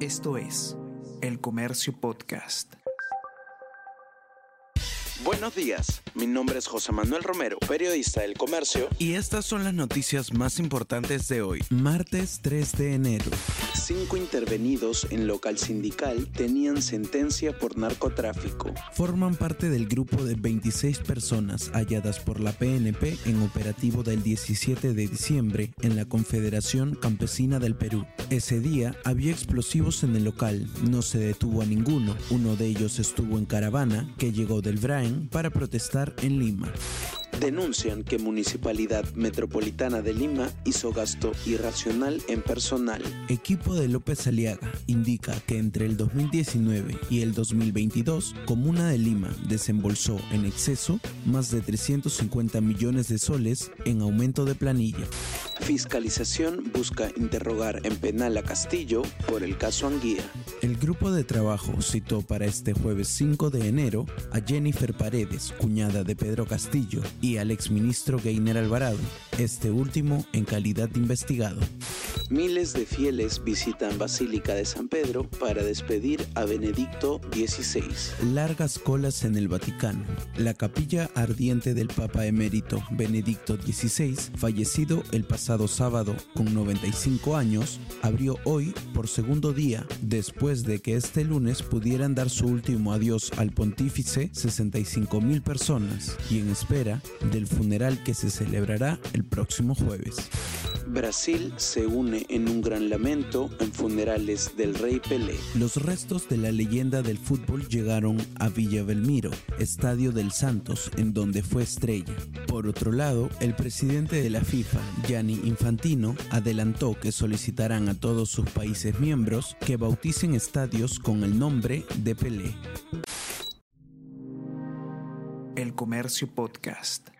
Esto es El Comercio Podcast. Buenos días, mi nombre es José Manuel Romero, periodista del Comercio. Y estas son las noticias más importantes de hoy, martes 3 de enero. Cinco intervenidos en local sindical tenían sentencia por narcotráfico. Forman parte del grupo de 26 personas halladas por la PNP en operativo del 17 de diciembre en la Confederación Campesina del Perú. Ese día había explosivos en el local, no se detuvo a ninguno. Uno de ellos estuvo en caravana que llegó del Brain para protestar en Lima denuncian que Municipalidad Metropolitana de Lima hizo gasto irracional en personal. Equipo de López Aliaga indica que entre el 2019 y el 2022, Comuna de Lima desembolsó en exceso más de 350 millones de soles en aumento de planilla. Fiscalización busca interrogar en penal a Castillo por el caso Anguía. El grupo de trabajo citó para este jueves 5 de enero a Jennifer Paredes, cuñada de Pedro Castillo, y al exministro Gainer Alvarado, este último en calidad de investigado. Miles de fieles visitan Basílica de San Pedro para despedir a Benedicto XVI. Largas colas en el Vaticano. La capilla ardiente del Papa emérito Benedicto XVI, fallecido el pasado sábado con 95 años, abrió hoy por segundo día después de que este lunes pudieran dar su último adiós al pontífice 65 mil personas y en espera del funeral que se celebrará el próximo jueves. Brasil se une en un gran lamento en funerales del rey Pelé. Los restos de la leyenda del fútbol llegaron a Villa Belmiro, estadio del Santos, en donde fue estrella. Por otro lado, el presidente de la FIFA, Gianni Infantino, adelantó que solicitarán a todos sus países miembros que bauticen estadios con el nombre de Pelé. El Comercio Podcast.